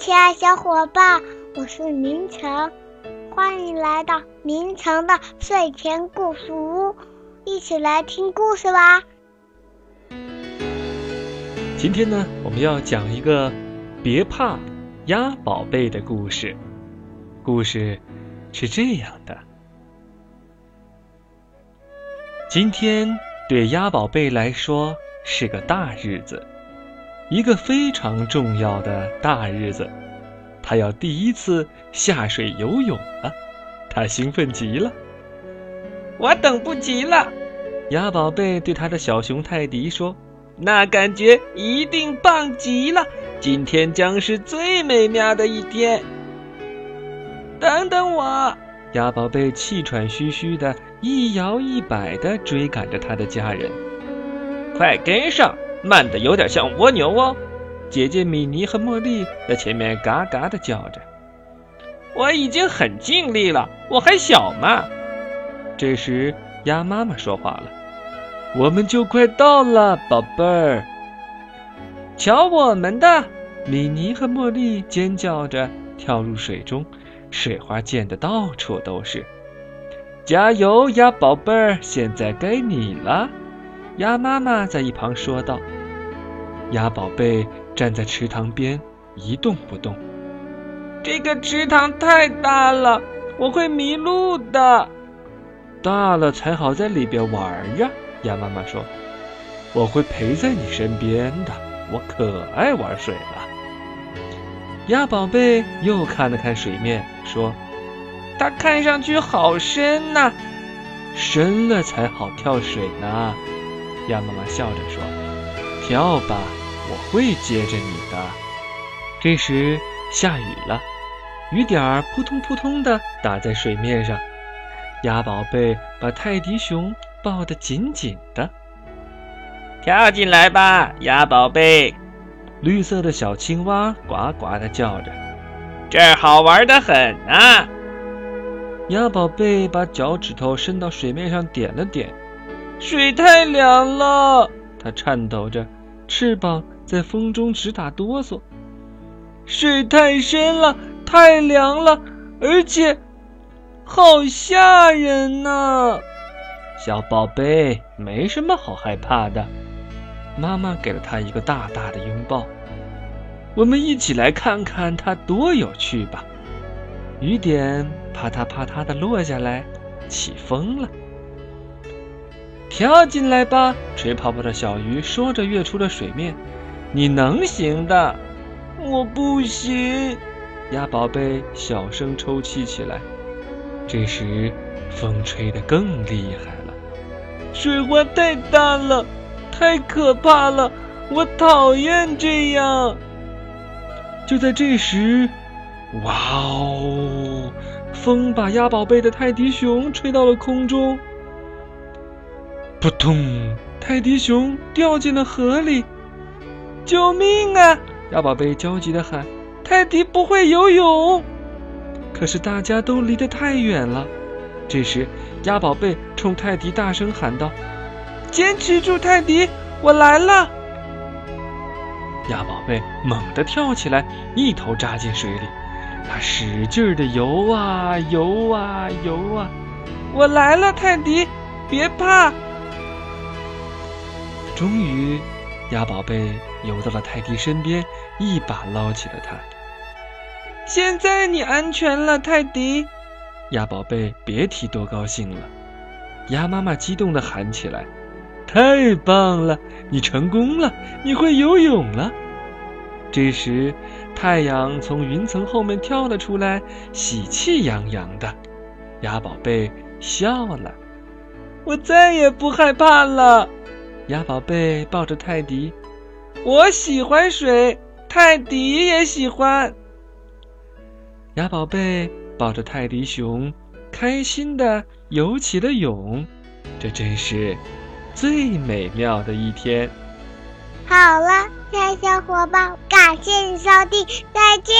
亲爱小伙伴，我是明成，欢迎来到明成的睡前故事屋，一起来听故事吧。今天呢，我们要讲一个别怕鸭宝贝的故事。故事是这样的：今天对鸭宝贝来说是个大日子。一个非常重要的大日子，他要第一次下水游泳了，他兴奋极了。我等不及了，鸭宝贝对他的小熊泰迪说：“那感觉一定棒极了，今天将是最美妙的一天。”等等我，鸭宝贝气喘吁吁的，一摇一摆的追赶着他的家人，快跟上！慢的有点像蜗牛哦，姐姐米妮和茉莉在前面嘎嘎的叫着。我已经很尽力了，我还小嘛。这时鸭妈妈说话了：“我们就快到了，宝贝儿。”瞧我们的！米妮和茉莉尖叫着跳入水中，水花溅得到处都是。加油，鸭宝贝儿，现在该你了。鸭妈妈在一旁说道：“鸭宝贝站在池塘边一动不动。这个池塘太大了，我会迷路的。大了才好在里边玩呀。”鸭妈妈说：“我会陪在你身边的，我可爱玩水了。”鸭宝贝又看了看水面，说：“它看上去好深呐，深了才好跳水呢。”鸭妈妈笑着说：“跳吧，我会接着你的。”这时下雨了，雨点儿扑通扑通的打在水面上。鸭宝贝把泰迪熊抱得紧紧的。跳进来吧，鸭宝贝！绿色的小青蛙呱呱的叫着：“这儿好玩的很啊！”鸭宝贝把脚趾头伸到水面上点了点。水太凉了，它颤抖着，翅膀在风中直打哆嗦。水太深了，太凉了，而且好吓人呐！小宝贝，没什么好害怕的。妈妈给了他一个大大的拥抱。我们一起来看看它多有趣吧。雨点啪嗒啪嗒的落下来，起风了。跳进来吧，吹泡泡的小鱼说着跃出了水面。你能行的，我不行。鸭宝贝小声抽泣起来。这时，风吹得更厉害了，水花太大了，太可怕了，我讨厌这样。就在这时，哇哦！风把鸭宝贝的泰迪熊吹到了空中。扑通！泰迪熊掉进了河里，救命啊！鸭宝贝焦急的喊：“泰迪不会游泳！”可是大家都离得太远了。这时，鸭宝贝冲泰迪大声喊道：“坚持住，泰迪，我来了！”鸭宝贝猛地跳起来，一头扎进水里，他使劲的游啊游啊游啊！我来了，泰迪，别怕！终于，鸭宝贝游到了泰迪身边，一把捞起了他。现在你安全了，泰迪。鸭宝贝别提多高兴了。鸭妈妈激动地喊起来：“太棒了，你成功了，你会游泳了！”这时，太阳从云层后面跳了出来，喜气洋洋的。鸭宝贝笑了：“我再也不害怕了。”鸭宝贝抱着泰迪，我喜欢水，泰迪也喜欢。鸭宝贝抱着泰迪熊，开心的游起了泳，这真是最美妙的一天。好了，亲爱小伙伴，感谢你收听，再见。